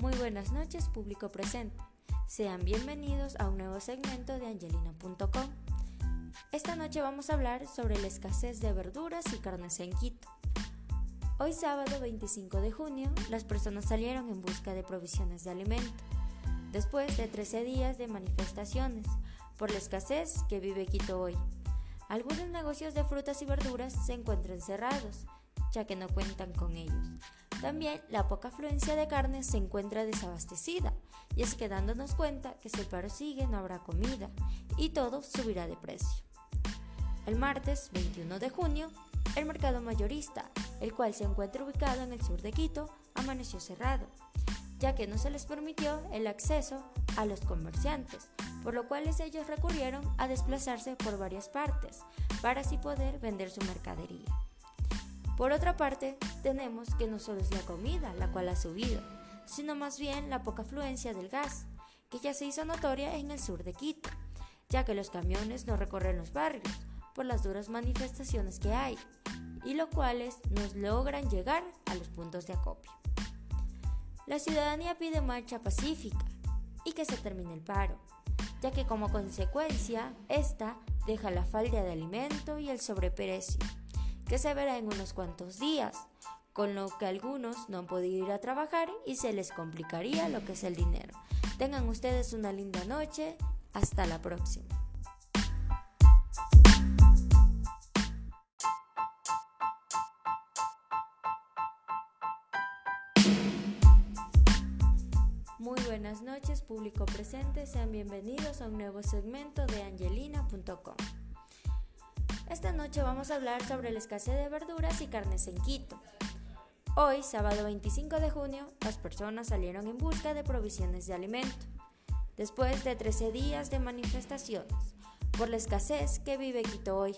buenas noches, público presente. Sean bienvenidos a un nuevo segmento de angelina.com. Esta noche vamos a hablar sobre la escasez de verduras y carnes en Quito. Hoy sábado 25 de junio, las personas salieron en busca de provisiones de alimento, después de 13 días de manifestaciones por la escasez que vive Quito hoy. Algunos negocios de frutas y verduras se encuentran cerrados, ya que no cuentan con ellos. También la poca afluencia de carne se encuentra desabastecida, y es que dándonos cuenta que si el paro sigue no habrá comida y todo subirá de precio. El martes 21 de junio, el mercado mayorista, el cual se encuentra ubicado en el sur de Quito, amaneció cerrado, ya que no se les permitió el acceso a los comerciantes, por lo cual ellos recurrieron a desplazarse por varias partes para así poder vender su mercadería. Por otra parte, tenemos que no solo es la comida la cual ha subido, sino más bien la poca afluencia del gas, que ya se hizo notoria en el sur de Quito, ya que los camiones no recorren los barrios por las duras manifestaciones que hay, y los cuales nos logran llegar a los puntos de acopio. La ciudadanía pide marcha pacífica y que se termine el paro, ya que como consecuencia esta deja la falta de alimento y el sobreprecio que se verá en unos cuantos días, con lo que algunos no han podido ir a trabajar y se les complicaría lo que es el dinero. Tengan ustedes una linda noche, hasta la próxima. Muy buenas noches, público presente, sean bienvenidos a un nuevo segmento de angelina.com. Esta noche vamos a hablar sobre la escasez de verduras y carnes en Quito. Hoy, sábado 25 de junio, las personas salieron en busca de provisiones de alimento, después de 13 días de manifestaciones por la escasez que vive Quito hoy.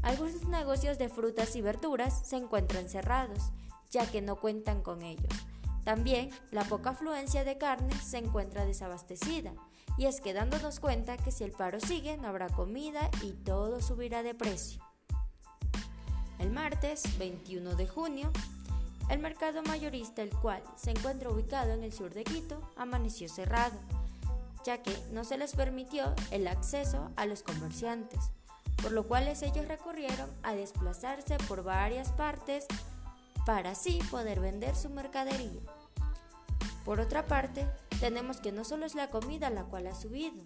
Algunos negocios de frutas y verduras se encuentran cerrados, ya que no cuentan con ellos. También la poca afluencia de carne se encuentra desabastecida, y es que dándonos cuenta que si el paro sigue no habrá comida y todo subirá de precio. El martes 21 de junio, el mercado mayorista, el cual se encuentra ubicado en el sur de Quito, amaneció cerrado, ya que no se les permitió el acceso a los comerciantes, por lo cual ellos recurrieron a desplazarse por varias partes para así poder vender su mercadería. Por otra parte, tenemos que no solo es la comida la cual ha subido,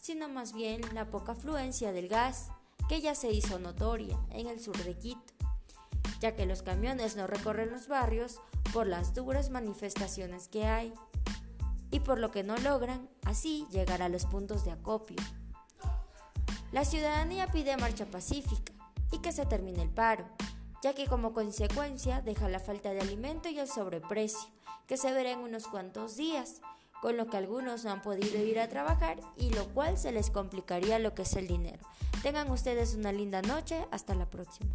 sino más bien la poca afluencia del gas, que ya se hizo notoria en el sur de Quito, ya que los camiones no recorren los barrios por las duras manifestaciones que hay, y por lo que no logran así llegar a los puntos de acopio. La ciudadanía pide marcha pacífica y que se termine el paro, ya que como consecuencia deja la falta de alimento y el sobreprecio, que se verá en unos cuantos días, con lo que algunos no han podido ir a trabajar y lo cual se les complicaría lo que es el dinero. Tengan ustedes una linda noche, hasta la próxima.